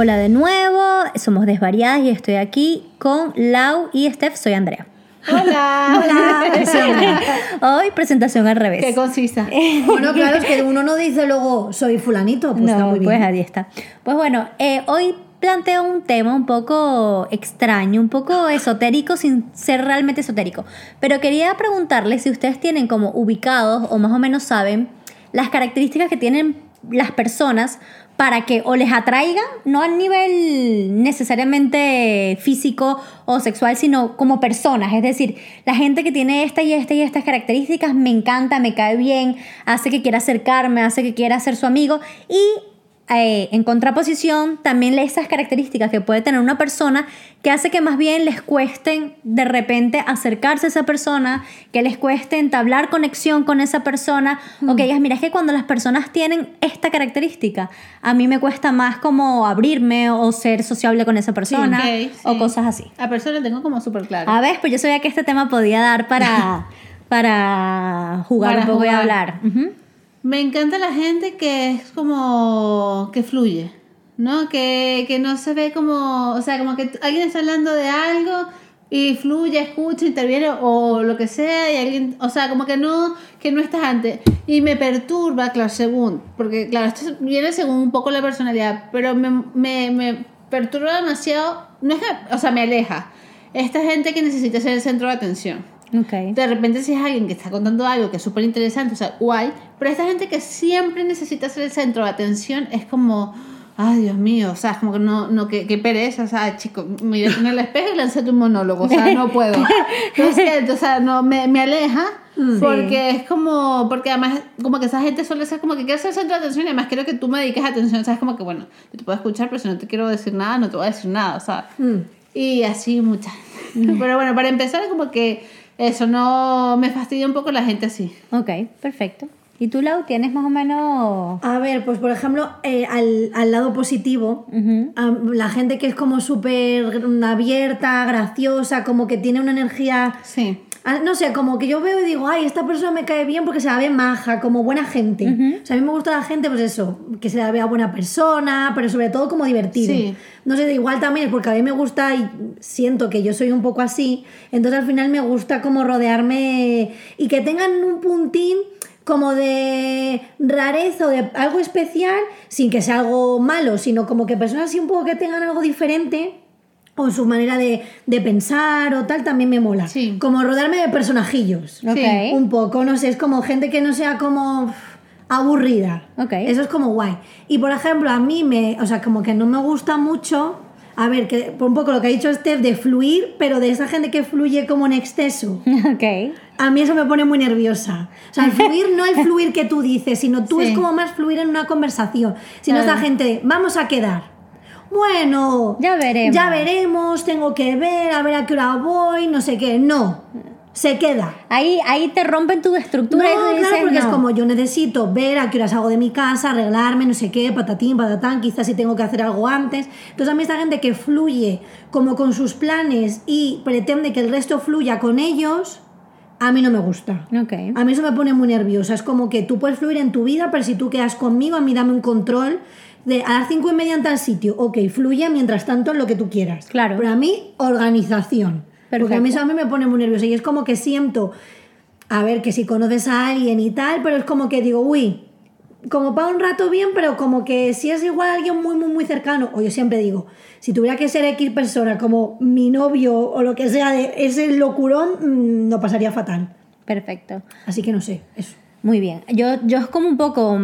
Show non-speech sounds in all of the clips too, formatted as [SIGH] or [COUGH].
Hola de nuevo, somos Desvariadas y estoy aquí con Lau y Steph, soy Andrea. Hola. Hola. [LAUGHS] Hoy presentación al revés. Qué concisa. [LAUGHS] Bueno, claro, es que uno no dice luego soy fulanito, pues está no, muy bien. pues ahí está. Pues bueno, eh, hoy planteo un tema un poco extraño, un poco esotérico sin ser realmente esotérico. Pero quería preguntarles si ustedes tienen como ubicados o más o menos saben las características que tienen las personas para que o les atraigan, no a nivel necesariamente físico o sexual, sino como personas. Es decir, la gente que tiene esta y esta y estas características me encanta, me cae bien, hace que quiera acercarme, hace que quiera ser su amigo y eh, en contraposición, también esas características que puede tener una persona que hace que más bien les cuesten de repente acercarse a esa persona, que les cueste entablar conexión con esa persona, o que digas, mira, es que cuando las personas tienen esta característica, a mí me cuesta más como abrirme o ser sociable con esa persona, o sí. cosas así. A persona tengo como súper claro. A ver, pues yo sabía que este tema podía dar para, para jugar Para un poco y hablar. Ujú. Me encanta la gente que es como que fluye, ¿no? Que, que no se ve como, o sea, como que alguien está hablando de algo y fluye, escucha, interviene o lo que sea y alguien, o sea, como que no, que no estás antes. Y me perturba, claro, según, porque claro, esto viene según un poco la personalidad, pero me, me, me perturba demasiado, no es que, o sea, me aleja. Esta gente que necesita ser el centro de atención. Ok. De repente si es alguien que está contando algo que es súper interesante, o sea, guay, pero esta gente que siempre necesita ser el centro de atención es como, ay Dios mío, o sea, es como que no, no, que, que pereza, o sea, chico, mírate en el espejo y lánzate un monólogo, o sea, no [LAUGHS] puedo. No sé, o sea, no, me, me aleja. Porque es como, porque además, como que esa gente suele ser como que quiere ser el centro de atención y además quiero que tú me dediques atención, o sea, es como que, bueno, yo te puedo escuchar, pero si no te quiero decir nada, no te voy a decir nada, o sea. Mm. Y así muchas. [LAUGHS] Pero bueno, para empezar, como que eso no me fastidia un poco la gente así. Ok, perfecto. ¿Y tú, Lau, tienes más o menos... A ver, pues por ejemplo, eh, al, al lado positivo, a la gente que es como súper abierta, graciosa, como que tiene una energía... Sí. Ah, No sé, como que yo veo y digo, ay, esta persona me cae bien porque se la ve maja, como buena gente. O sea, a mí me gusta la gente, pues eso, que se la vea buena persona, pero sobre todo como divertido. Sí. No sé, igual también es porque a mí me gusta y siento que yo soy un poco así, entonces al final me gusta como rodearme y que tengan un puntín como de rareza o de algo especial, sin que sea algo malo, sino como que personas así un poco que tengan algo diferente o su manera de, de pensar o tal, también me mola. Sí. Como rodearme de personajillos. Ok. Sí. Un poco, no sé, es como gente que no sea como aburrida. Ok. Eso es como guay. Y por ejemplo, a mí me, o sea, como que no me gusta mucho, a ver, que por un poco lo que ha dicho Steph de fluir, pero de esa gente que fluye como en exceso. [LAUGHS] Ok. A mí eso me pone muy nerviosa. O sea, el fluir no el fluir que tú dices, sino tú Sí. es como más fluir en una conversación. Sino esta gente vamos a quedar. Bueno, Ya veremos. Ya veremos, tengo que ver, a ver a qué hora voy, no sé qué. No, se queda. Ahí, ahí te rompen tu estructura No, y claro, dices, porque es no. como yo necesito ver a qué hora salgo de mi casa, arreglarme, no sé qué, patatín, patatán, quizás si tengo que hacer algo antes. Entonces a mí esta gente que fluye como con sus planes y pretende que el resto fluya con ellos, a mí no me gusta. Ok. A mí eso me pone muy nerviosa. Es como que tú puedes fluir en tu vida, pero si tú quedas conmigo, a mí dame un control de a las cinco y media en tal sitio. Ok, fluye mientras tanto en lo que tú quieras. Claro. Pero a mí, organización. Porque a mí eso a mí me pone muy nerviosa. Y es como que siento, a ver, que si conoces a alguien y tal, pero es como que digo, uy, como para un rato bien, pero como que si es igual a alguien muy, muy, muy cercano, o yo siempre digo, si tuviera que ser X persona como mi novio o lo que sea de ese locurón, mm, no pasaría fatal. Perfecto. Así que no sé, eso. Muy bien. Yo, yo es como un poco.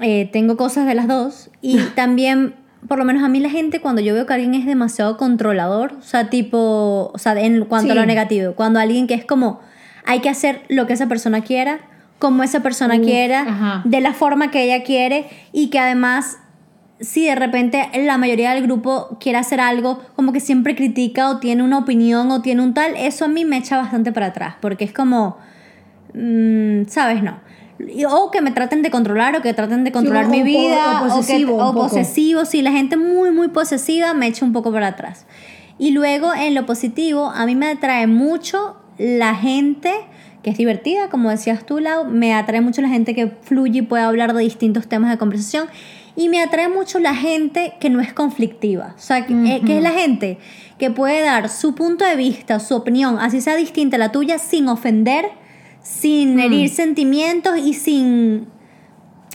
Eh, tengo cosas de las dos. Y [LAUGHS] también, por lo menos a mí, la gente, cuando yo veo que alguien es demasiado controlador, o sea, tipo. O sea, en cuanto a lo negativo, cuando alguien que es como. Hay que hacer lo que esa persona quiera, como esa persona quiera, ajá. de la forma que ella quiere, y que además. Si de repente la mayoría del grupo quiere hacer algo, como que siempre critica o tiene una opinión o tiene un tal, eso a mí me echa bastante para atrás, porque es como, Mm, ¿Sabes? No. O que me traten de controlar o que traten de controlar mi vida o o, que- posesivo un o posesivo. Sí, la gente muy, muy posesiva me echa un poco para atrás. Y luego en lo positivo, a mí me atrae mucho la gente que es divertida, como decías tú, Lau. Me atrae mucho la gente que fluye y puede hablar de distintos temas de conversación. Y me atrae mucho la gente que no es conflictiva. O sea, que, eh, que es la gente que puede dar su punto de vista, su opinión, así sea distinta a la tuya, sin ofender, sin herir sentimientos y sin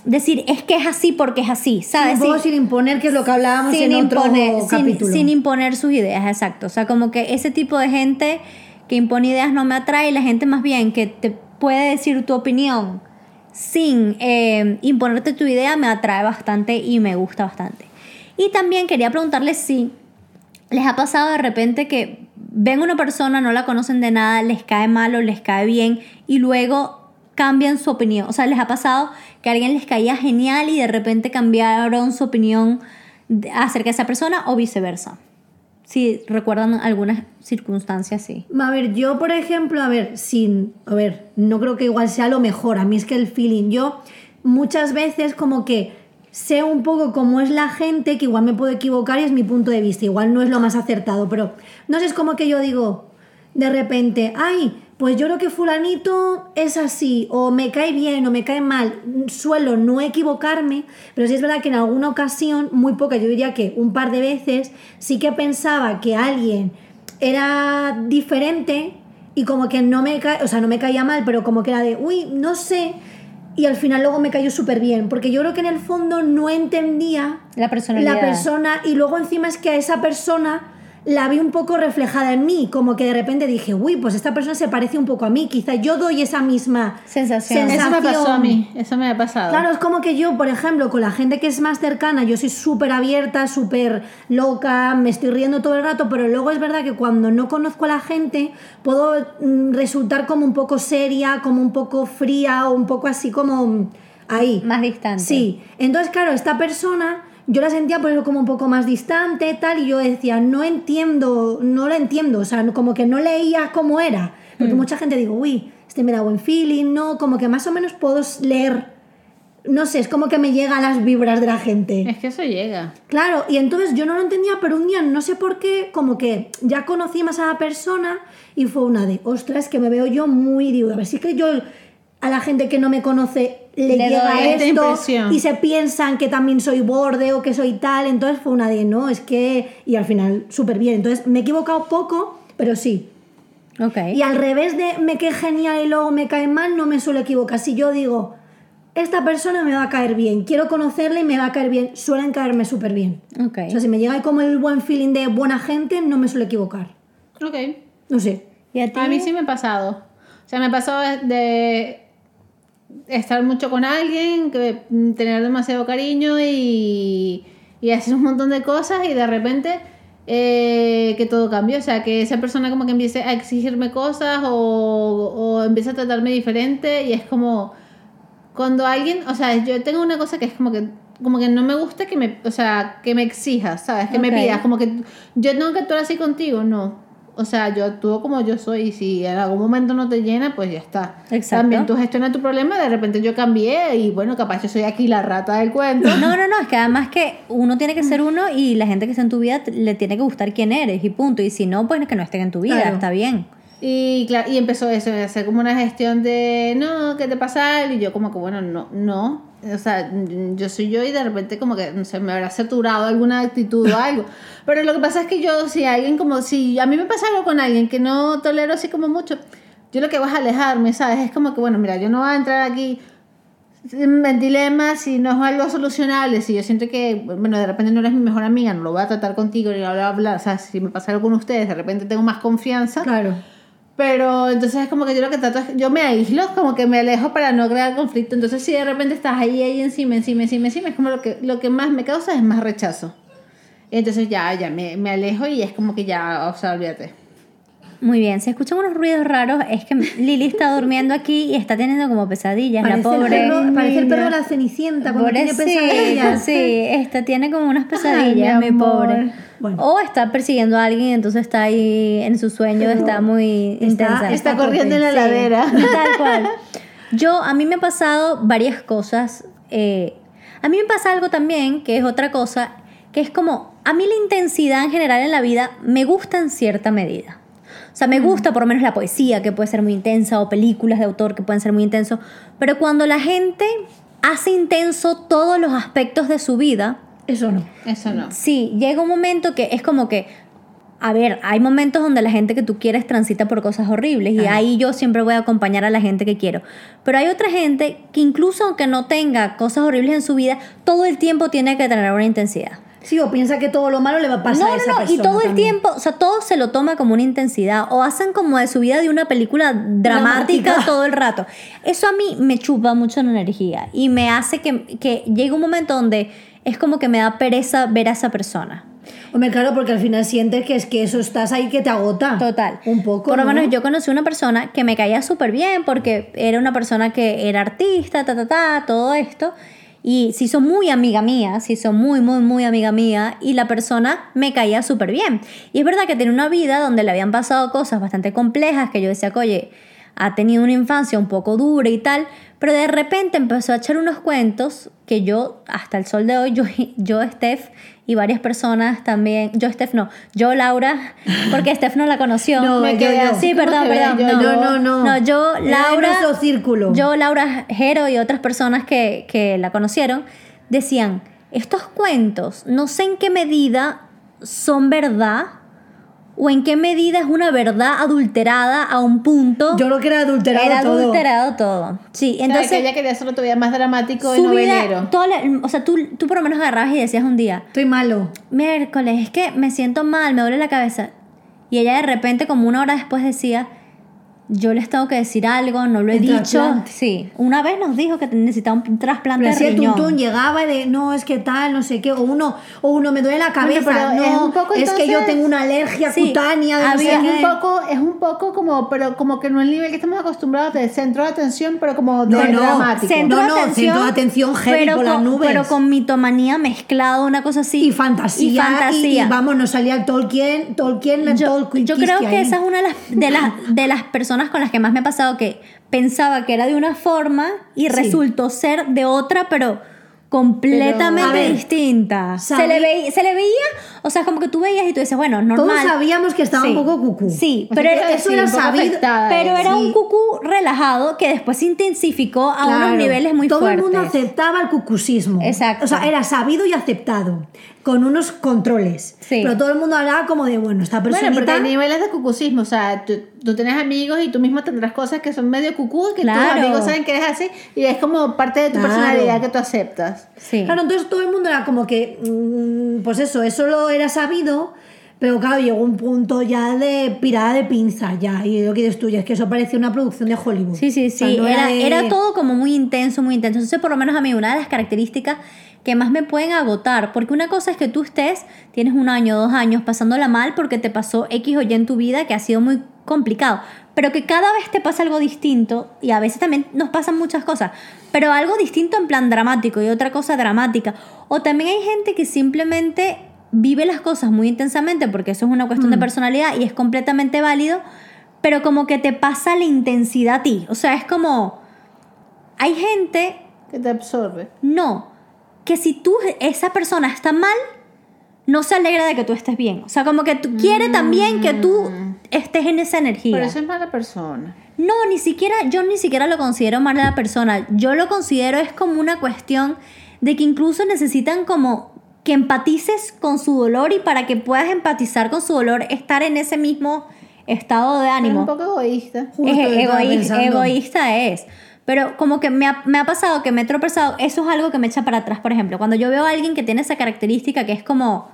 decir es que es así porque es así, ¿sabes? Sin- sin imponer, que es lo que hablábamos sin en otro imponer, sin, capítulo. sin imponer sus ideas, exacto. O sea, como que ese tipo de gente que impone ideas no me atrae, la gente más bien que te puede decir tu opinión sin eh, imponerte tu idea me atrae bastante y me gusta bastante. Y también quería preguntarles si les ha pasado de repente que ven una persona, no la conocen de nada, les cae mal les cae bien y luego cambian su opinión. O sea, les ha pasado que a alguien les caía genial y de repente cambiaron su opinión acerca de esa persona o viceversa. Si recuerdan algunas circunstancias, sí. A ver, yo por ejemplo, a ver, sin, a ver, no creo que igual sea lo mejor, a mí es que el feeling, yo muchas veces como que sé un poco cómo es la gente, que igual me puedo equivocar y es mi punto de vista, igual no es lo más acertado, pero no sé, es como que yo digo de repente, ay, pues yo creo que fulanito es así, o me cae bien o me cae mal, suelo no equivocarme, pero sí es verdad que en alguna ocasión, muy poca, yo diría que un par de veces, sí que pensaba que alguien era diferente y como que no me cae, o sea, no me caía mal, pero como que era de, uy, no sé, y al final luego me cayó súper bien, porque yo creo que en el fondo no entendía La personalidad. la persona y luego encima es que a esa persona la vi un poco reflejada en mí, como que de repente dije, uy, pues esta persona se parece un poco a mí, quizá yo doy esa misma Sensación. Eso me pasó a mí, eso me ha pasado. Claro, es como que yo, por ejemplo, con la gente que es más cercana, yo soy súper abierta, súper loca, me estoy riendo todo el rato, pero luego es verdad que cuando no conozco a la gente, puedo mm, resultar como un poco seria, como un poco fría o un poco así como ahí. Más distante. Sí, entonces claro, esta persona yo la sentía por eso como un poco más distante, tal, y yo decía, no entiendo, no la entiendo, o sea, como que no leía cómo era, porque mucha gente digo, uy, este me da buen feeling, no, como que más o menos puedo leer, no sé, es como que me llegan las vibras de la gente. Es que eso llega. Claro, y entonces yo no lo entendía, pero un día no sé por qué, como que ya conocí más a la persona y fue una de, ostras, que me veo yo muy, digo, a ver si es que yo a la gente que no me conoce le, Le llega esto impresión. y se piensan que también soy borde o que soy tal, entonces fue una de, no, es que, y al final súper bien, entonces me he equivocado poco, pero sí. Ok. Y al revés de me cae genial y luego me cae mal, no me suelo equivocar. Si yo digo, esta persona me va a caer bien, quiero conocerla y me va a caer bien, suelen caerme súper bien. Ok. O sea, si me llega como el buen feeling de buena gente, no me suelo equivocar. Ok. No sé. ¿Y a ti? A mí sí me ha pasado. O sea, me pasó de estar mucho con alguien, que tener demasiado cariño y, y hacer un montón de cosas y de repente eh, que todo cambió. O sea, que esa persona como que empiece a exigirme cosas o, o empieza a tratarme diferente y es como cuando alguien, o sea, yo tengo una cosa que es como que como que no me gusta que me, o sea, que me exijas, ¿sabes? Que me pidas, como que yo tengo que actuar así contigo, no. O sea, yo actúo como yo soy y si en algún momento no te llena, pues ya está. Exacto. También tú gestionas tu problema, de repente yo cambié y bueno, capaz yo soy aquí la rata del cuento. No, no, no, es que además que uno tiene que ser uno y la gente que está en tu vida le tiene que gustar quién eres y punto. Y si no, pues que no estén en tu vida, Claro. está bien. Y, claro, y empezó eso, a hacer como una gestión de, no, ¿qué te pasa? Y yo como que, bueno, no, no. O sea, yo soy yo y de repente como que, no sé, me habrá saturado alguna actitud o [LAUGHS] algo. Pero lo que pasa es que yo, si alguien como, si a mí me pasa algo con alguien que no tolero así como mucho, yo lo que hago es alejarme, ¿sabes? Es como que, bueno, mira, yo no voy a entrar aquí en dilemas si no es algo solucionable, si yo siento que, bueno, de repente no eres mi mejor amiga, no lo voy a tratar contigo ni bla, bla, bla, o sea, si me pasa algo con ustedes, de repente tengo más confianza. Claro. Pero entonces es como que yo lo que trato es, yo me aíslo, como que me alejo para no crear conflicto. Entonces si de repente estás ahí, ahí encima, encima, encima, encima, es como lo que, lo que más me causa es más rechazo. Entonces ya, ya me, me alejo y es como que ya, o sea, olvídate. Muy bien, si escuchan unos ruidos raros, es que Lili está durmiendo aquí y está teniendo como pesadillas, Parece, la pobre. El perro, parece el perro de la cenicienta cuando tiene pesadillas. sí, esta tiene como unas pesadillas, mi pobre. Bueno. O está persiguiendo a alguien, entonces está ahí en su sueño, está muy está- intensa. Está corriendo en la Sí, ladera. [LAUGHS] Tal cual. Yo, a mí me ha pasado varias cosas. eh, a mí me pasa algo también, que es otra cosa, que es como, a mí la intensidad en general en la vida me gusta en cierta medida. O sea, me gusta por lo menos la poesía, que puede ser muy intensa, o películas de autor que pueden ser muy intensos, pero cuando la gente hace intenso todos los aspectos de su vida, Eso no. Eso no. sí, llega un momento que es como que, a ver, hay momentos donde la gente que tú quieres transita por cosas horribles y Ajá. ahí yo siempre voy a acompañar a la gente que quiero. Pero hay otra gente que incluso aunque no tenga cosas horribles en su vida, todo el tiempo tiene que tener una intensidad. Sí, o piensa que todo lo malo le va a pasar No, a esa no, no, y persona todo el también. tiempo, o sea, todo se lo toma como una intensidad o hacen como de su vida de una película dramática, Dramática. todo el rato. Eso a mí me chupa mucho la energía y me hace que, que llegue un momento donde es como que me da pereza ver a esa persona. Hombre, claro, porque al final sientes que es que eso estás ahí que te agota. Total. Un poco. Por lo ¿no? menos yo conocí una persona que me caía súper bien porque era una persona que era artista, ta, ta, ta, todo esto. Y se hizo muy amiga mía, se hizo muy, muy, muy amiga mía. Y la persona me caía súper bien. Y es verdad que tenía una vida donde le habían pasado cosas bastante complejas que yo decía, oye, ha tenido una infancia un poco dura y tal. Pero de repente empezó a echar unos cuentos que yo, hasta el sol de hoy, [LAUGHS] yo, yo Steph y varias personas también, yo Steph no, yo Laura, [LAUGHS] porque Steph no la conoció. No, Me yo, quedé yo. Sí, ¿Cómo perdón, perdón. yo? no, Yo no, no. No, yo, Laura. círculo. Yo, Laura Jero y otras personas que, que la conocieron decían: estos cuentos, no sé en qué medida son verdad o en qué medida es una verdad adulterada a un punto. Yo creo que era adulterado era todo. adulterado todo. Sí, Entonces, entonces. que ella quería hacerlo todavía más dramático y vida, novelero. toda la- o sea, tú, tú por lo menos agarrabas y decías un día, Estoy malo. miércoles, es que me siento mal, me duele la cabeza. Y ella de repente, como una hora después, decía, yo les tengo que decir algo, no lo he El dicho. trasplante. Sí, una vez nos dijo que necesitaba un trasplante Pero de riñón. tuntún llegaba de no, es que tal, no sé qué, o uno, o uno me duele la cabeza, pero no, es un poco, es que yo entonces- tengo una alergia Sí, cutánea de no había sé es qué. un poco, es un poco como, pero como que no el nivel que estamos acostumbrados de centro de atención, pero como No, de no, dramático. Centro No, no, atención, centro de atención heavy pero por las con, nubes. Pero con mitomanía mezclado, una cosa así. y fantasía, Y fantasía. y, y vamos, nos salía el Tolkien, Tolkien, el yo, Tolkien yo creo que esa es una de las, de, las, de las personas [LAUGHS] con las que más me ha pasado que pensaba que era de una forma y Sí. resultó ser de otra, pero completamente Pero, ver, distinta. Se le, veía, se le veía, o sea, como que tú veías y tú dices, bueno, normal. Todos sabíamos que estaba Sí. un poco cucú. Sí, O sea, pero era, eso sí, era sabido, pero era sí. un cucú relajado que después se intensificó a unos Claro. niveles muy Todo fuertes. el mundo aceptaba el cucusismo. Exacto. O sea, era sabido y aceptado, con unos controles. Sí. Pero todo el mundo hablaba como de, bueno, esta Bueno, personita... porque hay niveles de cucusismo, o sea, tú, tú tienes amigos y tú mismo tendrás cosas que son medio cucú, que Claro. tus amigos saben que eres así, y es como parte de tu Claro. personalidad que tú aceptas. Sí. Claro, entonces todo el mundo era como que, mm, pues eso, eso lo era sabido, pero claro, llegó un punto ya de pirada de pinza, ya, y lo que dices tú, es que eso parecía una producción de Hollywood. Sí, sí, O sea, sí. no era, de- era todo como muy intenso, muy intenso. Entonces, por lo menos a mí, una de las características que más me pueden agotar, porque una cosa es que tú estés, tienes un año, dos años pasándola mal porque te pasó X o Y en tu vida que ha sido muy complicado, pero que cada vez te pasa algo distinto y a veces también nos pasan muchas cosas, pero algo distinto en plan dramático y otra cosa dramática. O también hay gente que simplemente vive las cosas muy intensamente porque eso es una cuestión de personalidad y es completamente válido, pero como que te pasa la intensidad a ti. O sea, es como... Hay gente, Que te absorbe. no, que si tú, esa persona está mal, no se alegra de que tú estés bien. O sea, como que tú, quiere también que tú estés en esa energía. Pero eso es mala persona. No, ni siquiera, yo ni siquiera lo considero mal a la persona. Yo lo considero es como una cuestión de que incluso necesitan como que empatices con su dolor y para que puedas empatizar con su dolor, estar en ese mismo estado de Es ánimo. un poco egoísta. Justo Es yo estaba egoí- pensando. egoísta es. Pero como que me ha, me ha pasado que me he tropezado, eso es algo que me echa para atrás, por ejemplo. Cuando yo veo a alguien que tiene esa característica que es como,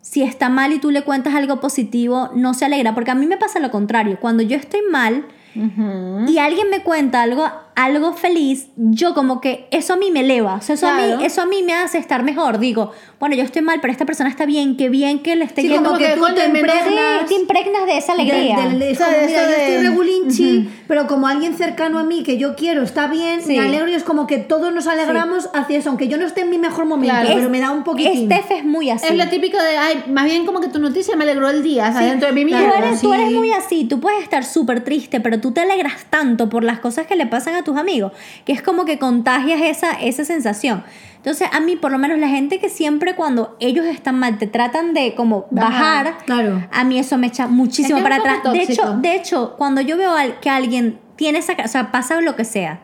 si está mal y tú le cuentas algo positivo, no se alegra. Porque a mí me pasa lo contrario. Cuando yo estoy mal y alguien me cuenta algo, algo feliz, yo como que eso a mí me eleva. O sea, eso, a Claro. mí, eso a mí me hace estar mejor. Digo, bueno, yo estoy mal, pero esta persona está bien, qué bien que le esté Sí, yendo. como que tú coño, te impregnas Sí, te impregnas de esa alegría. Del- del- es O sea, como, de mira, eso yo de- estoy regulinchi, pero como alguien cercano a mí que yo quiero está bien, Sí. me alegro y es como que todos nos alegramos hacia eso, aunque yo no esté en mi mejor momento, Claro. pero Es- me da un poquitín. Steph es muy así. Es lo típico de, ay, más bien como que tu noticia me alegró el día, o sea, dentro de mí Tú mismo. eres, tú sí. eres muy así, tú puedes estar súper triste, pero tú te alegras tanto por las cosas que le pasan a tus amigos, que es como que contagias esa, esa sensación. Entonces, a mí, por lo menos, la gente que siempre cuando ellos están mal te tratan de como Bajar, claro. a mí eso me echa muchísimo Es que es para atrás. De hecho, de hecho, cuando yo veo que alguien tiene esa, o sea, pasa lo que sea,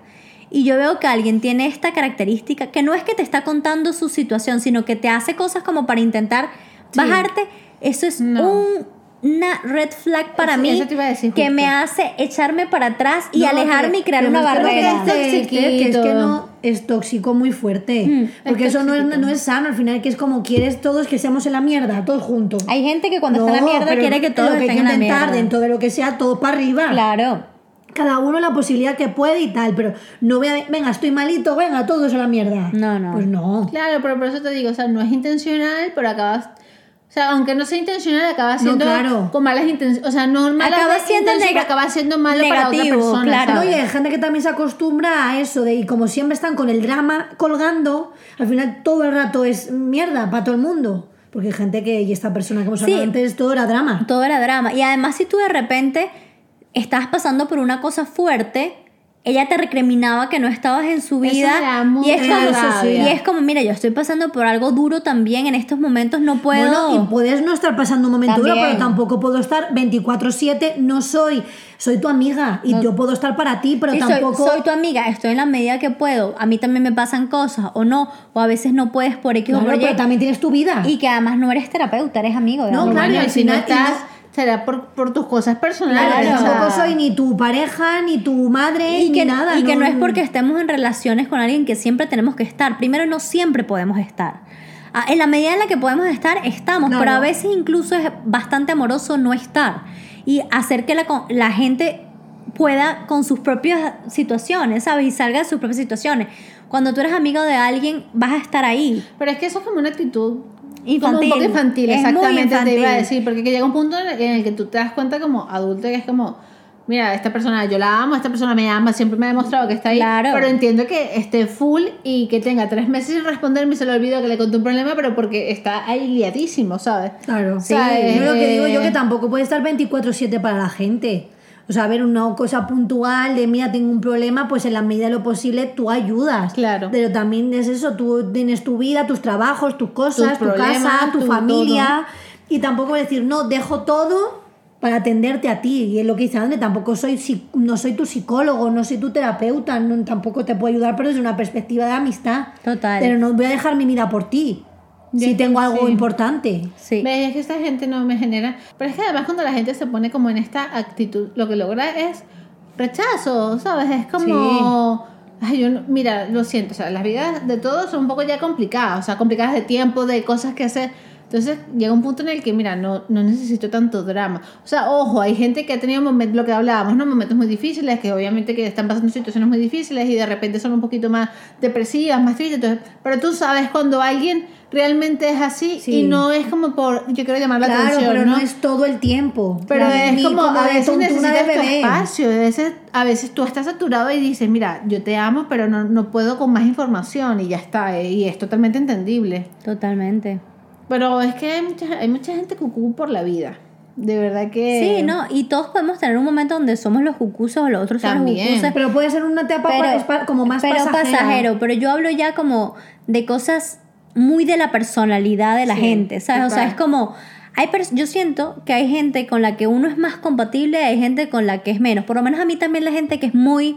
y yo veo que alguien tiene esta característica, que no es que te está contando su situación, sino que te hace cosas como para intentar bajarte, eso es No. un- una red flag para mí eso te iba a decir que justo. me hace echarme para atrás y No, alejarme y crear una es que lo que barrera. es que no es tóxico muy fuerte. Mm, porque es eso no es, no es sano. Al final, que es como quieres todos que seamos en la mierda, todos juntos. Hay gente que cuando está en la mierda quiere que todos lo que hay estén que en la intentar mierda. dentro de lo que sea, todo para arriba. Claro. Cada uno la posibilidad que puede y tal, pero no voy a, venga, estoy malito, venga, todos a la mierda. No, no. Pues no. Claro, pero por eso te digo, o sea, no es intencional, pero acabas. O sea, aunque no sea intencional, acaba siendo claro. con malas intenciones. O sea, no malas Acaba siendo acaba siendo malo para otra negativo, persona. claro. No, ¿sabes? y hay gente que también se acostumbra a eso, de y como siempre están con el drama colgando, al final todo el rato es mierda para todo el mundo. Porque hay gente que, y esta persona que hemos hablado Sí. antes, todo era drama. Todo era drama. Y además, si tú de repente estás pasando por una cosa fuerte, ella te recriminaba que no estabas en su vida. y, es como, y es como, mira, yo estoy pasando por algo duro también en estos momentos, no puedo. Bueno, y puedes no estar pasando un momento duro, También. pero tampoco puedo estar 24-7, no soy, soy tu amiga y yo puedo estar para ti, pero Sí, soy, tampoco... soy tu amiga, estoy en la medida que puedo. A mí también me pasan cosas, o no, o a veces no puedes por X o Claro, por Y. pero también tienes tu vida. Y que además no eres terapeuta, eres amigo de No, claro, y al y si no estás, no- será por, por tus cosas personales. Claro, tampoco soy ni tu pareja, ni tu madre, y ni que, nada. y que no es porque estemos en relaciones con alguien que siempre tenemos que estar. Primero, no siempre podemos estar. Ah, En la medida en la que podemos estar, estamos, No, pero a no. veces incluso es bastante amoroso no estar y hacer que la, la gente pueda con sus propias situaciones, ¿sabes? Y salga de sus propias situaciones. Cuando tú eres amigo de alguien, vas a estar ahí. Pero es que eso es como una actitud Infantil. Como un poco infantil, Es exactamente te iba a infantil. decir. Porque que llega un punto en el, que tú te das cuenta como adulto que es como, mira, esta persona yo la amo, esta persona me ama, siempre me ha demostrado que está ahí. Claro. Pero entiendo que esté full y que tenga tres meses sin responderme y se le olvidó que le conté un problema, pero porque está ahí liadísimo, ¿sabes? Claro, Sí, eh, Yo lo que digo yo que tampoco puede estar 24/7 para la gente. O sea, a ver, una cosa puntual de, mira, tengo un problema, pues en la medida de lo posible tú ayudas. Claro. Pero también es eso, tú tienes tu vida, tus trabajos, tus cosas, Tus tu casa, tu tu familia. Y tampoco decir, no, dejo todo para atenderte a ti. Y es lo que dice André, tampoco soy, no soy tu psicólogo, no soy tu terapeuta, no, tampoco te puedo ayudar, pero desde una perspectiva de amistad. Total. Pero no voy a dejar mi vida por ti. Si Ya, tengo algo sí. importante. Sí. ¿Ves? Es que esta gente no me genera. Pero es que además, cuando la gente se pone como en esta actitud, lo que logra es rechazo, ¿sabes? Es como. Ay, yo no- mira, lo siento, o sea, las vidas de todos son un poco ya complicadas, o sea, complicadas de tiempo, de cosas que hacer. Entonces llega un punto en el que, mira, no, no necesito tanto drama. O sea, ojo, hay gente que ha tenido momentos, lo que hablábamos, ¿no? Momentos muy difíciles, que obviamente que están pasando situaciones muy difíciles y de repente son un poquito más depresivas, más tristes. Entonces, pero tú sabes cuando alguien realmente es así Sí. y no es como por, yo quiero llamar la Claro, atención, pero ¿no? no es todo el tiempo. Pero Claro, es como, a veces necesitas tu espacio, a veces, a veces tú estás saturado y dices, mira, yo te amo, pero no, no puedo con más información y ya está, eh, y es totalmente entendible. Totalmente. Pero es que hay mucha, hay mucha gente cucú por la vida, de verdad que... Sí, no, y todos podemos tener un momento donde somos los jucusos o los otros son los También. Pero puede ser una etapa como más pero pasajera. pasajero, pero yo hablo ya como de cosas muy de la personalidad de la Sí, gente, ¿sabes? O sea, es como hay yo siento que hay gente con la que uno es más compatible, hay gente con la que es menos. Por lo menos a mí también la gente que es muy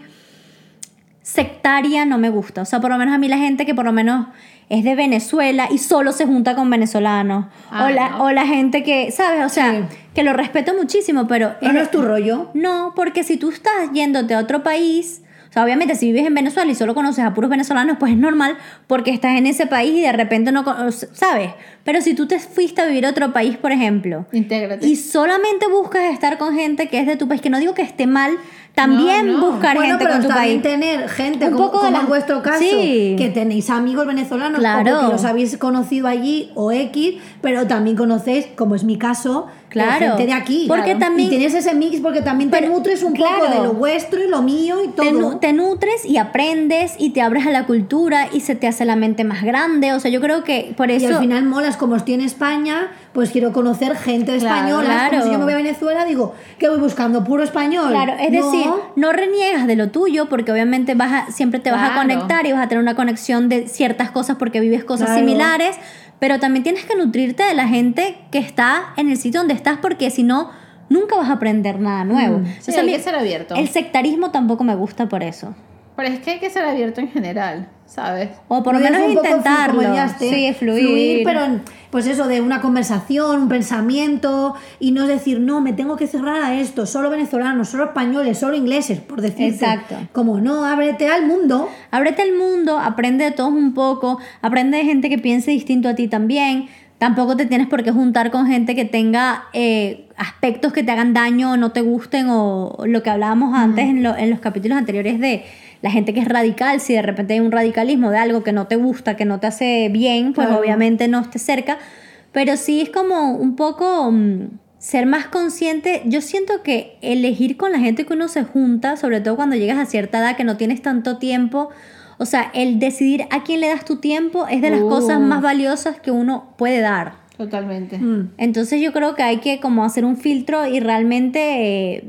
sectaria no me gusta. O sea, por lo menos a mí la gente que por lo menos es de Venezuela y solo se junta con venezolanos. Ah, o, la, no. o la gente que, ¿sabes? O sea, Sí. que lo respeto muchísimo, pero... Pero no es tu rollo. No, porque si tú estás yéndote a otro país, o sea, obviamente si vives en Venezuela y solo conoces a puros venezolanos, pues es normal porque estás en ese país y de repente no conoces, ¿sabes? Pero si tú te fuiste a vivir a otro país, por ejemplo, Intégrate. y solamente buscas estar con gente que es de tu país, que no digo que esté mal, también No, no. buscar bueno, gente pero con tu también país. tener gente Un como, poco de como la- en vuestro caso, Sí. que tenéis amigos venezolanos Claro. o porque los habéis conocido allí o X, pero también conocéis, como es mi caso, eh, Claro. gente de aquí. Porque Claro. también- Y tienes ese mix porque también te Pero, nutres un poco de lo vuestro y lo mío y Te, nu- todo. te nutres y aprendes y te abres a la cultura y se te hace la mente más grande. O sea, yo creo que por Y eso... al final molas, como estoy en España, pues quiero conocer gente Claro, española. claro. Como si yo me voy a Venezuela, digo, ¿qué voy buscando? ¿Puro español? Claro, es No. decir, no reniegas de lo tuyo porque obviamente vas a, siempre te vas a Claro. conectar y vas a tener una conexión de ciertas cosas porque vives cosas Claro. similares, pero también tienes que nutrirte de la gente que está en el sitio donde estás porque si no, nunca vas a aprender nada nuevo. Mm. Sí, Entonces, a hay mí que ser abierto. El sectarismo tampoco me gusta por eso. Pero es que hay que ser abierto en general, ¿sabes? O por lo Fluir menos intentarlo. Sí, fluir. pero pues eso, de una conversación, un pensamiento, y no decir, no, me tengo que cerrar a esto, solo venezolanos, solo españoles, solo ingleses, por decirte. Exacto. Como no, ábrete al mundo. Ábrete el mundo, aprende de todos un poco, aprende de gente que piense distinto a ti también. Tampoco te tienes por qué juntar con gente que tenga eh, aspectos que te hagan daño o no te gusten o lo que hablábamos antes en, lo- en los capítulos anteriores de la gente que es radical. Si de repente hay un radicalismo de algo que no te gusta, que no te hace bien, pues Claro. obviamente no estés cerca. Pero sí es como un poco mm, ser más consciente. Yo siento que elegir con la gente que uno se junta, sobre todo cuando llegas a cierta edad que no tienes tanto tiempo, o sea, el decidir a quién le das tu tiempo es de las Uh. cosas más valiosas que uno puede dar. Totalmente. Mm. Entonces yo creo que hay que como hacer un filtro y realmente eh,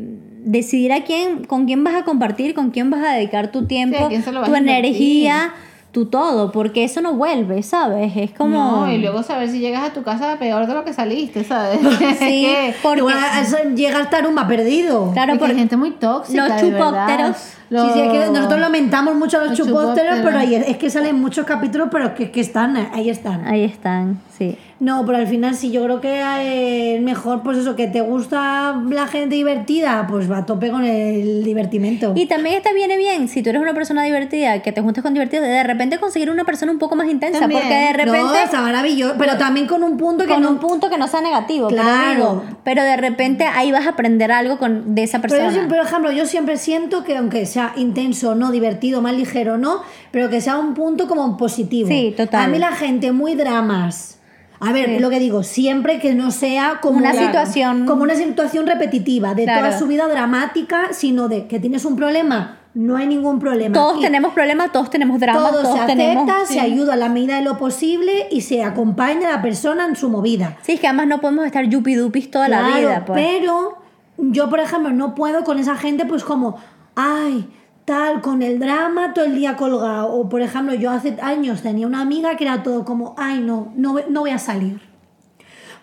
decidir a quién, con quién vas a compartir, con quién vas a dedicar tu tiempo, tu energía, tu todo, porque eso no vuelve, ¿sabes? Es como... No, y luego saber si llegas a tu casa peor de lo que saliste, ¿sabes? [LAUGHS] Sí, [LAUGHS] porque... Igual, eso llega a estar un tarumba perdido. Claro, porque hay gente muy tóxica. los de Sí, sí, es que nosotros lamentamos mucho a los, Los chupósteros, pero ahí es, es que salen muchos capítulos, pero que, que están, ahí están. ahí están, sí. No, pero al final sí, yo creo que eh, es mejor, pues eso, que te gusta la gente divertida, pues va a tope con el divertimento. Y también te viene bien, si tú eres una persona divertida, que te juntes con divertidos, de repente conseguir una persona un poco más intensa, También. porque de repente... no, está maravilloso, pero también con un punto que con no... un punto que no sea negativo, pero Claro. digo, pero de repente ahí vas a aprender algo con, de esa Pero persona. yo siempre, por ejemplo, yo siempre siento que aunque sea intenso, no divertido, más ligero, no, pero que sea un punto como positivo. Sí, total. A mí la gente muy dramas. A ver, lo que digo, siempre que no sea como Una Claro. situación- como una situación repetitiva, de Claro. toda su vida dramática, sino de que tienes un problema, no hay ningún problema. todos tenemos problemas, todos tenemos dramas, todo todos se tenemos... acepta, se ayuda a la medida de lo posible y se acompaña a la persona en su movida. Sí, es que además no podemos estar yupidupis toda la vida, pues. Pero yo, por ejemplo, no puedo con esa gente, pues como, ay, tal, con el drama todo el día colgado. O, por ejemplo, yo hace años tenía una amiga que era todo como, ay, no, no, voy- no voy a salir.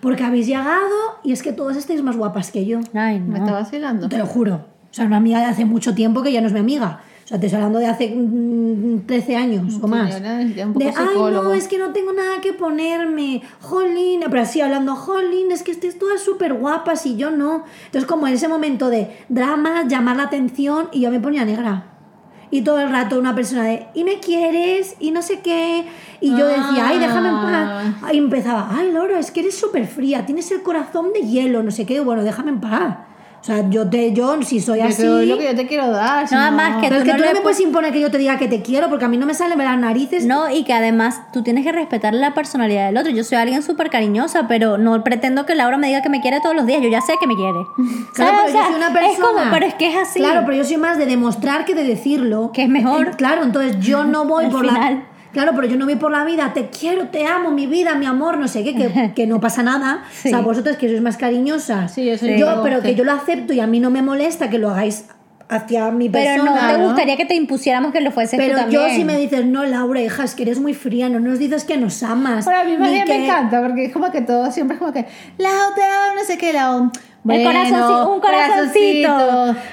Porque habéis llegado y es que todas estáis más guapas que yo. Ay, Me no. está vacilando. Te lo juro. O sea, una amiga de hace mucho tiempo que ya no es mi amiga. Sea, te estoy hablando de hace mm, 13 años o más. Un poco De, ay, psicólogo". no, es que no tengo nada que ponerme. Jolín, pero así hablando, jolín, es que estés todas súper guapas y yo no. Entonces, como en ese momento de drama, llamar la atención y yo me ponía negra. Y todo el rato una persona de, ¿y me quieres? Y no sé qué. Y yo decía, ay, déjame en paz. Y empezaba, ay, Laura, es que eres súper fría, tienes el corazón de hielo, no sé qué. Bueno, déjame en paz. O sea, yo, te, yo si soy Yo así... te doy lo que yo te quiero dar. si Nada no- más que Pero es que no tú no le me pu- puedes imponer que yo te diga que te quiero porque a mí no me salen las narices. No, y que además tú tienes que respetar la personalidad del otro. Yo soy alguien súper cariñosa, pero no pretendo que Laura me diga que me quiere todos los días. Yo ya sé que me quiere. [LAUGHS] Claro, pero O sea, yo soy una persona. Es como, pero es que es así. Claro, pero yo soy más de demostrar que de decirlo. Que es mejor. Eh, Claro, entonces yo no voy [LAUGHS] Al por final. la. Claro, pero yo no voy por la vida, te quiero, te amo, mi vida, mi amor, no sé qué, que, [LAUGHS] que no pasa nada. Sí. O sea, vosotros que sois más cariñosas. Sí, yo soy Yo, como pero que yo lo acepto y a mí no me molesta que lo hagáis hacia mi pero no persona. te ¿no? gustaría que te impusiéramos que lo fueses tú Pero también. yo si me dices, no, Laura, hija, es que eres muy fría, no nos dices que nos amas. Pero a mí que- me encanta porque es como que todo siempre es como que Lau te amo, no sé qué, Lau. Bueno, corazoncito, un corazoncito.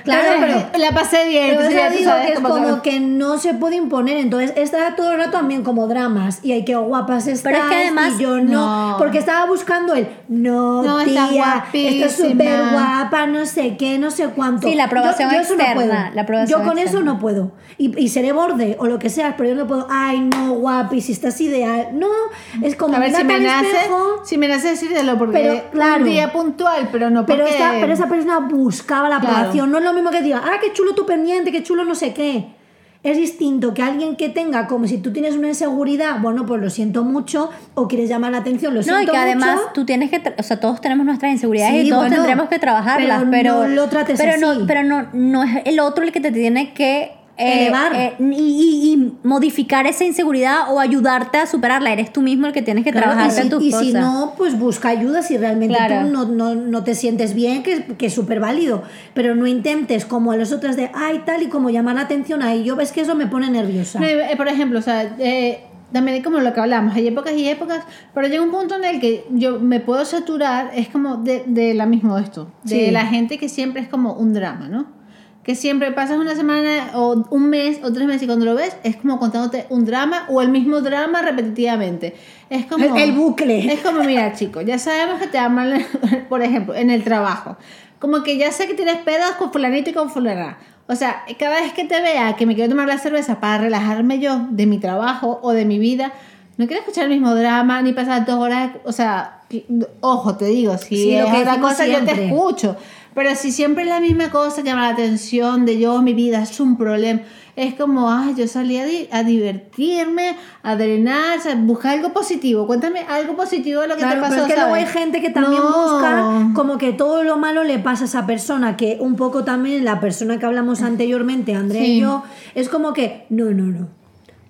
Claro, Entonces, pero- la pasé bien. Pero entonces ya digo sabes que es como que- como que no se puede imponer, entonces está todo el rato también como dramas y hay que guapas estáis Pero es que además- y yo no, No. porque estaba buscando el no, No, tía, estás guapísima. estás súper guapa, no sé qué, no sé cuánto. Sí, la aprobación eso no externa, puedo. la aprobación yo con eso externa. no puedo. Y, y seré borde o lo que sea, pero yo no puedo, ay no, guapi, si estás ideal. No, es como A ver, si me nace, si me nace decírtelo porque Pero, claro. un día puntual, pero no pero, esta, pero esa persona buscaba la Claro. aprobación. No es lo mismo que diga, ah, qué chulo tu pendiente, qué chulo no sé qué. Es distinto que alguien que tenga como si tú tienes una inseguridad, bueno, pues lo siento mucho, o quieres llamar la atención, lo No, siento y que además mucho. tú tienes que, o sea, todos tenemos nuestras inseguridades Sí, y todos bueno, tendremos que trabajarlas, pero pero, no lo trates pero así. no, pero no, no es el otro el que te tiene que Elevar. eh, y, y- y modificar esa inseguridad o ayudarte a superarla. Eres tú mismo el que tienes que Claro, trabajar y si, en tus y cosas. si no, pues busca ayuda si realmente Claro. tú no, no, no te sientes bien, que, que es súper válido. Pero no intentes como a las otras de, ay, tal, y como llamar la atención a ello. Ves que eso me pone nerviosa. No, eh, por ejemplo, o sea, eh, también como lo que hablamos, hay épocas y épocas, pero llega un punto en el que yo me puedo saturar, es como de, de la mismo esto, de Sí. la gente que siempre es como un drama, ¿no? Que siempre pasas una semana o un mes o tres meses y cuando lo ves es como contándote un drama o el mismo drama repetitivamente. Es como... El- el bucle. Es como, mira, chicos, ya sabemos que te aman, [LAUGHS] por ejemplo, en el trabajo. Como que ya sé que tienes pedos con fulanito y con fulana. O sea, cada vez que te vea que me quiero tomar la cerveza para relajarme yo de mi trabajo o de mi vida, no quiero escuchar el mismo drama ni pasar dos horas. O sea, ojo, te digo, si Sí, es otra cosa yo te siempre. escucho. Pero si siempre es la misma cosa llama la atención de yo, mi vida es un problema. Es como, ay, yo salí a, di- a divertirme, a drenar, o sea, buscar algo positivo. Cuéntame algo positivo de lo que Claro, te pasó. pero es que luego hay gente que también No. busca como que todo lo malo le pasa a esa persona, que un poco también la persona que hablamos anteriormente, Andrea Sí. y yo, es como que, no, no, no.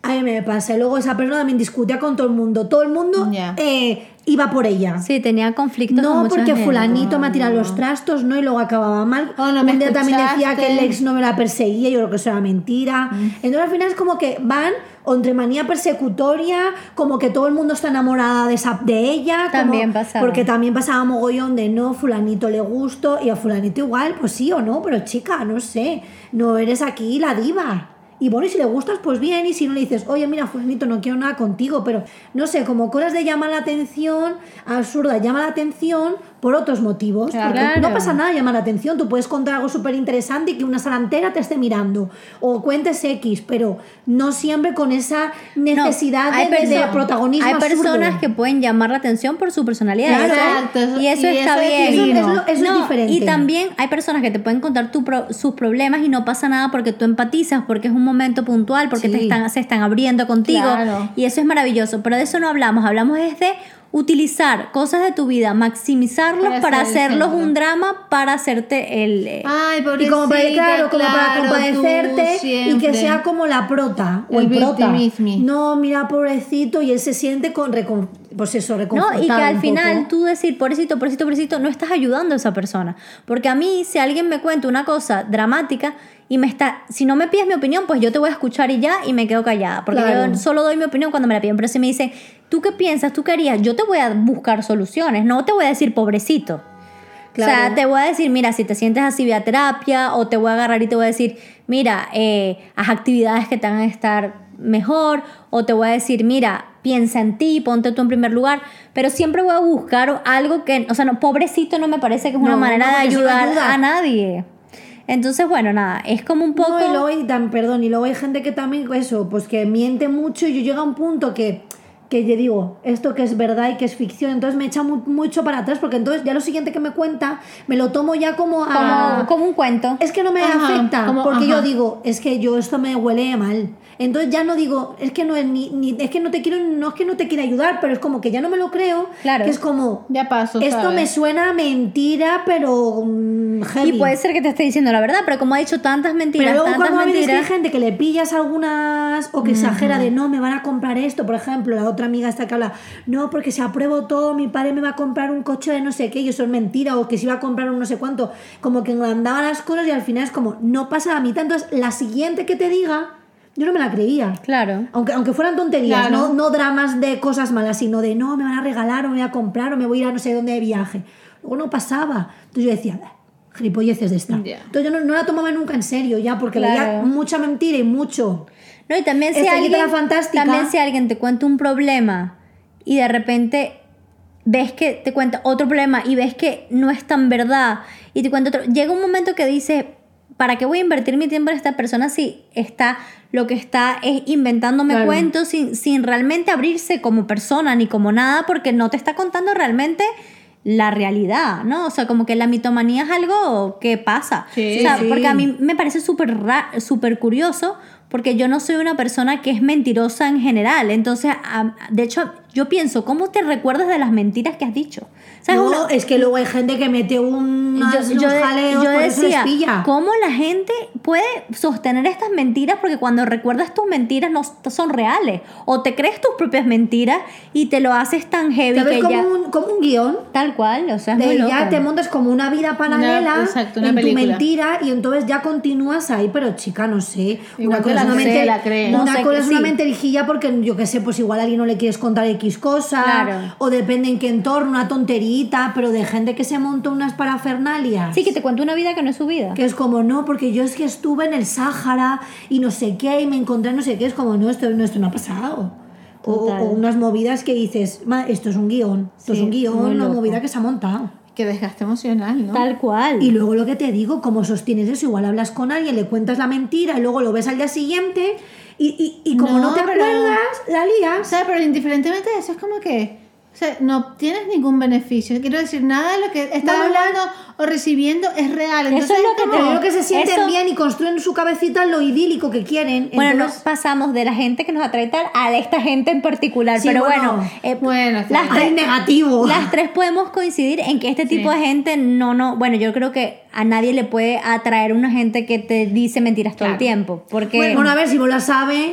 A mí me pasa. Y luego esa persona también discutía con todo el mundo. Todo el mundo eh, iba por ella. Sí, tenía conflictos con No, porque gente. fulanito me ha tirado los trastos, ¿no? Y luego acababa mal. Oh, no me Un día también decía que el ex no me la perseguía, yo creo que eso era mentira. Mm. Entonces al final es como que van entre manía persecutoria, como que todo el mundo está enamorada de, esa, de ella. como- También pasaba. Porque también pasaba mogollón de no, fulanito le gusto y a fulanito igual, pues sí o no, pero chica, no sé, no eres aquí la diva. Y bueno, y si le gustas, pues bien, y si no le dices, oye, mira, fulanito, no quiero nada contigo, pero no sé, como cosas de llamar la atención, absurda, llama la atención por otros motivos. Claro. Porque no pasa nada llamar la atención, tú puedes contar algo súper interesante y que una sala entera te esté mirando, o cuentes X, pero no siempre con esa necesidad de, protagonismo Hay absurdo. personas que pueden llamar la atención por su personalidad. Claro. eso- Exacto, eso- y eso y está eso bien. Eso es lo- eso es diferente. Y también hay personas que te pueden contar tu pro- sus problemas y no pasa nada porque tú empatizas, porque es un momento puntual, porque te están, se están abriendo contigo. Claro. Y eso es maravilloso. Pero de eso no hablamos. Hablamos es de utilizar cosas de tu vida, maximizarlos Para hacerlos centro. un drama, para hacerte el... eh, Ay, Y como para, claro, como para compadecerte y que sea como la prota o El prota. No, mira, pobrecito, y él se siente con recon- pues eso, No, y que al final poco. tú decir, pobrecito, pobrecito, pobrecito, no estás ayudando a esa persona. Porque a mí, si alguien me cuenta una cosa dramática y me está, si no me pides mi opinión, pues yo te voy a escuchar y ya y me quedo callada. Porque Claro. yo solo doy mi opinión cuando me la piden. Pero si me dicen, ¿tú qué piensas? ¿Tú qué harías? Yo te voy a buscar soluciones, no te voy a decir pobrecito. O sea, Claro. te voy a decir, mira, si te sientes así, ve a terapia, o te voy a agarrar y te voy a decir, mira, eh, haz actividades que te van a estar mejor, o te voy a decir, mira, piensa en ti, ponte tú en primer lugar, pero siempre voy a buscar algo que, o sea, no, pobrecito no me parece que es una No, manera no, de ayudar ayuda. a nadie. Entonces, bueno, nada, es como un poco... No, y luego hay, perdón, y luego hay gente que también, eso, pues que miente mucho y yo llego a un punto que, que yo digo, esto que es verdad y que es ficción, entonces me echa mu- mucho para atrás porque entonces ya lo siguiente que me cuenta me lo tomo ya como a... como, como un cuento. Es que no me Ajá, afecta, como- porque ajá. yo digo, es que yo esto me huele mal. Entonces ya no digo, es que no es ni, ni- es que no te quiero, no es que no te quiera ayudar, pero es como que ya no me lo creo, Claro. que es como Ya pasó, esto ¿sabes? me suena a mentira, pero mm, heavy. Y puede ser que te esté diciendo la verdad, pero como ha dicho tantas mentiras, Pero luego tantas cuando que hay mentiras... gente que le pillas algunas o que exagera de no, me van a comprar esto, por ejemplo, la otra amiga esta que habla, no, porque si apruebo todo, mi padre me va a comprar un coche de no sé qué, y eso es mentira, o que si va a comprar un no sé cuánto, como que engrandaban las cosas y al final es como, no pasa la mitad, entonces la siguiente que te diga, yo no me la creía. Claro. Aunque, aunque fueran tonterías, Claro. no, no dramas de cosas malas, sino de no, me van a regalar o me voy a comprar o me voy a ir a no sé dónde de viaje. Luego no pasaba. Entonces yo decía, "Bah, gilipolleces de esta. Ya. Entonces yo no, no la tomaba nunca en serio ya, porque Claro. veía mucha mentira y mucho. No, y también si, Estrellita alguien, la fantástica. también si alguien te cuenta un problema y de repente ves que te cuenta otro problema y ves que no es tan verdad y te cuenta otro, llega un momento que dices, ¿para qué voy a invertir mi tiempo en esta persona si está lo que está es inventándome Claro. cuentos sin, sin realmente abrirse como persona ni como nada porque no te está contando realmente la realidad, ¿no? O sea, como que la mitomanía es algo que pasa. Sí, o sea, sí. porque a mí me parece súper súper curioso porque yo no soy una persona que es mentirosa en general. Entonces, de hecho, yo pienso, ¿cómo te recuerdas de las mentiras que has dicho? ¿Sabes? No, Uno- es que luego hay gente que mete unas, yo, unos yo jaleos, yo por eso decía, pilla. ¿cómo la gente puede sostener estas mentiras? Porque cuando recuerdas tus mentiras no son reales. O te crees tus propias mentiras y te lo haces tan heavy que Como, ya... un, como un guion. Tal cual, o sea, es de muy loco. ya te montas como una vida paralela exacto, una en tu película. mentira y entonces ya continúas ahí, pero chica, no sé, Igual una cosa una mente- la una No sé cosa que es una sí. menterijilla porque yo que sé, pues igual a alguien no le quieres contar X cosa, Claro. o depende en qué entorno, una tonterita, pero de gente que se monta unas parafernalias. Sí, que te cuento una vida que no es su vida. Que es como, no, porque yo es que estuve en el Sáhara y no sé qué, y me encontré no sé qué, es como, no, esto no, esto no ha pasado. O, unas movidas que dices, "Ma, esto es un guion, esto es un guion, una movida que se ha montado. Que desgaste emocional, ¿no? Tal cual. Y luego lo que te digo, como sostienes eso, igual hablas con alguien, le cuentas la mentira y luego lo ves al día siguiente y, y, y como no, No, te pero- acuerdas, la O lías. sea, pero indiferentemente de eso, es como que. O sea, no obtienes ningún beneficio. Quiero decir, nada de lo que estás hablando o recibiendo es real. Entonces, es lo que te creo que se sienten Eso- bien y construyen en su cabecita lo idílico que quieren. Bueno, nos Entonces, pasamos de la gente que nos atrae tal a esta gente en particular. Sí, pero bueno. bueno, eh, Bueno, las, claro. hay tres, negativo. las tres podemos coincidir en que este tipo de gente no, no, bueno, yo creo que a nadie le puede atraer una gente que te dice mentiras todo el Claro. tiempo. Porque, Bueno, bueno, a ver si vos la sabes.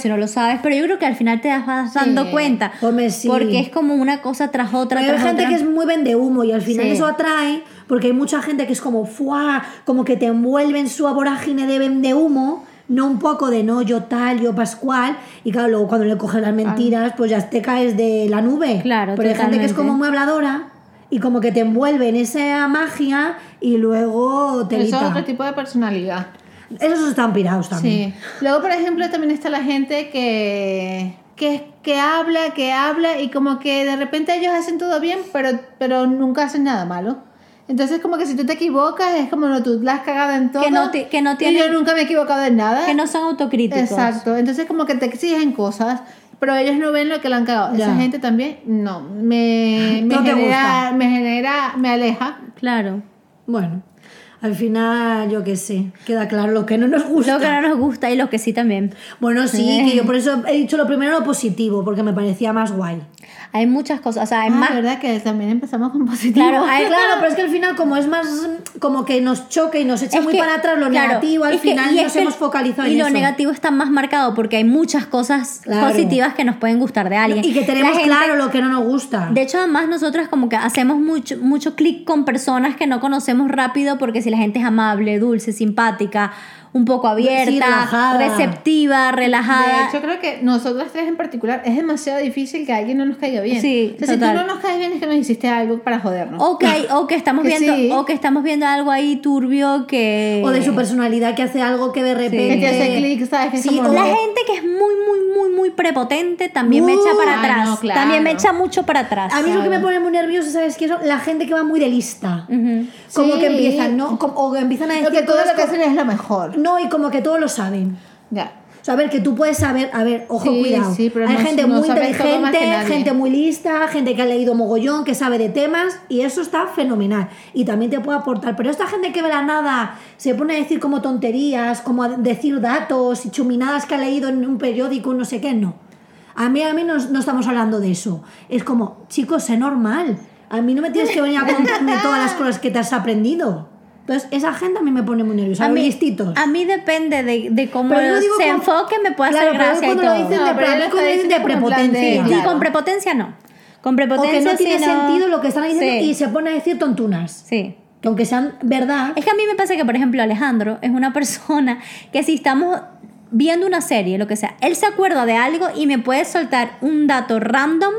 si no lo sabes, pero yo creo que al final te vas dando cuenta. Hombre, sí. Porque es como una cosa tras otra, Pero hay tras gente otra. que es muy vende humo y al final Sí. eso atrae, porque hay mucha gente que es como, ¡fuá! Como que te envuelve en su vorágine de vende humo, no un poco de no, yo tal, yo pascual, y claro, luego cuando le coges las mentiras, pues ya te caes de la nube. Claro, Pero hay gente que es como muy habladora y como que te envuelve en esa magia y luego te Eso es otro tipo de personalidad. Esos están pirados también. Sí. Luego, por ejemplo, también está la gente que, que, que habla, que habla y como que de repente ellos hacen todo bien, pero, pero nunca hacen nada malo. Entonces, como que si tú te equivocas, es como no, tú la has cagado en todo. Que no que no y tienen- yo nunca me he equivocado en nada. que no son autocríticos. Exacto. Entonces, como que te exigen cosas, pero ellos no ven lo que le han cagado. Ya. Esa gente también, no. Me, me No genera, me genera, me aleja. Claro. Bueno, al final, yo qué sé, queda claro lo que no nos gusta. Lo que no nos gusta y lo que sí también. Bueno, sí, que yo por eso he dicho lo primero lo positivo, porque me parecía más guay. Hay muchas cosas, o sea, hay Ah, más... verdad que también empezamos con positivo. Claro, [LAUGHS] hay- Claro, pero es que al final, como es más como que nos choca y nos echa Es muy que, para atrás lo claro, negativo, al que- final y es nos que- hemos focalizado y en lo eso. negativo está más marcado porque hay muchas cosas Claro. positivas que nos pueden gustar de alguien. Y que tenemos gente- claro lo que no nos gusta. De hecho, además nosotras como que hacemos mucho, mucho clic con personas que no conocemos rápido porque si la gente es amable, dulce, simpática, un poco abierta, relajada. receptiva, relajada. De hecho, creo que nosotras tres en particular es demasiado difícil que alguien no nos caiga bien. Sí, o sea, si tú no nos caes bien es que nos hiciste algo para jodernos. o, que, [LAUGHS] o que estamos Que viendo sí. o que estamos viendo algo ahí turbio que O de su personalidad que hace algo que de repente... Que te hace clic, ¿sabes? Que Sí, o La gente que es muy, muy, muy, muy prepotente también me Uh, echa para ah, atrás. no, claro. También me echa mucho para atrás. A mí lo que me pone muy nervioso, ¿sabes qué? Son la gente que va muy de lista. Como que empiezan, ¿no? Como- o que empiezan a decir Lo que todo lo que hacen es lo mejor. No, y como que todos lo saben. Ya. O sea, a ver, que tú puedes saber, a ver, ojo, Sí, cuidado. sí, pero Hay no- gente no muy inteligente, gente muy lista, gente que ha leído mogollón, que sabe de temas, y eso está fenomenal. Y también te puede aportar. Pero esta gente que de la nada se pone a decir como tonterías, como a decir datos y chuminadas que ha leído en un periódico, no sé qué, no. A mí, a mí no, no estamos hablando de eso. Es como, chicos, sé normal. A mí no me tienes que venir a contarme todas las cosas que te has aprendido. Entonces, esa gente a mí me pone muy nerviosa. A mí, listitos. a mí depende de, de cómo Pero digo se con- enfoque, me puede Claro, hacer pero gracia y cuando lo todo. dicen No, de, pero cuando dicen de como de- prepotencia. Sí, Claro. con prepotencia no. Con O prepotencia que no tiene sí, no- sentido lo que están diciendo Sí. y se pone a decir tontunas. Sí. Que aunque sean verdad. Es que a mí me pasa que, por ejemplo, Alejandro es una [LAUGHS] persona que si estamos viendo una serie, lo que sea, él se acuerda de algo y me puede soltar un dato random.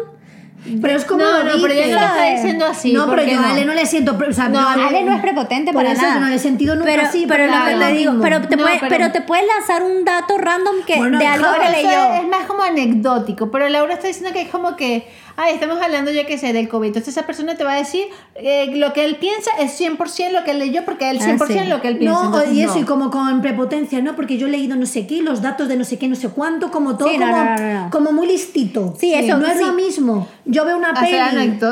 Pero es como No, no, pero ella no lo está diciendo así. no, pero ¿por qué yo a? Ale no le siento. O sea, No, yo a Ale no es prepotente por para eso nada. que no le he sentido nunca pero, así. pero porque lo que te digo, pero te, No, puede, pero- pero te puedes lanzar un dato random que Bueno, de algo que leyó. es más como anecdótico, pero Laura está diciendo que es como que, ay, estamos hablando, yo qué sé, del COVID. Entonces esa persona te va a decir eh, lo que él piensa es 100% lo que él leyó, porque él Ah, 100% sí. lo que él piensa. No, y eso, no. y como con prepotencia, ¿no? Porque yo he leído no sé qué, los datos de no sé qué, no sé cuánto, como todo, Sí, no, como, no, como muy listito. Sí, eso, No es lo mismo. Yo veo una peli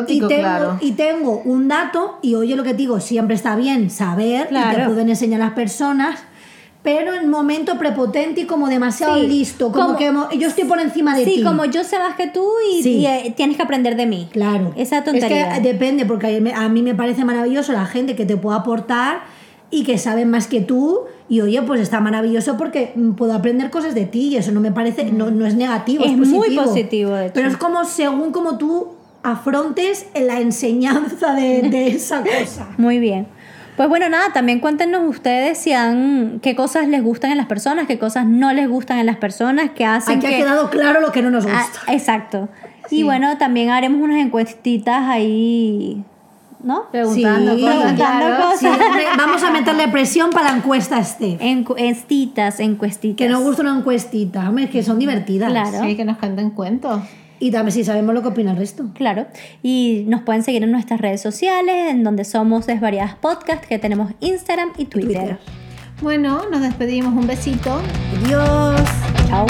y tengo, claro. y tengo un dato, y oye lo que te digo, siempre está bien saber, y te Claro. pueden enseñar las personas, pero en momento prepotente y como demasiado Sí, listo, como, como- que yo estoy por encima de ti. Sí, como yo sé más que tú y, Sí. y, eh, tienes que aprender de mí. Claro. Esa Es tontería. que depende, porque a mí- me parece maravilloso la gente que te puede aportar y que sabe más que tú. Y oye, pues está maravilloso porque mm, puedo aprender cosas de ti y eso no me parece, no, no es negativo. Es, Es muy positivo. positivo, de hecho. Pero es como según como tú afrontes la enseñanza de, de esa cosa. [LAUGHS] Muy bien. Pues bueno, nada, también cuéntenos ustedes si han, qué cosas les gustan en las personas, qué cosas no les gustan en las personas, qué hacen Aquí ha que... quedado claro lo que no nos Ah, gusta. exacto. Y bueno, también haremos unas encuestitas ahí, ¿no? Preguntando Sí, cosas, preguntando claro. cosas. Sí, vamos a meterle presión para la encuesta este. Encuestitas, encuestitas. Que nos gusta una encuestita, hombre, que son divertidas. Claro. Sí, que nos canten cuentos. Y también si sabemos lo que opina el resto. Claro. Y nos pueden seguir en nuestras redes sociales, en donde somos Desvariadas Podcast, que tenemos Instagram y Twitter. Twitter. Bueno, nos despedimos. Un besito. Adiós. Chao.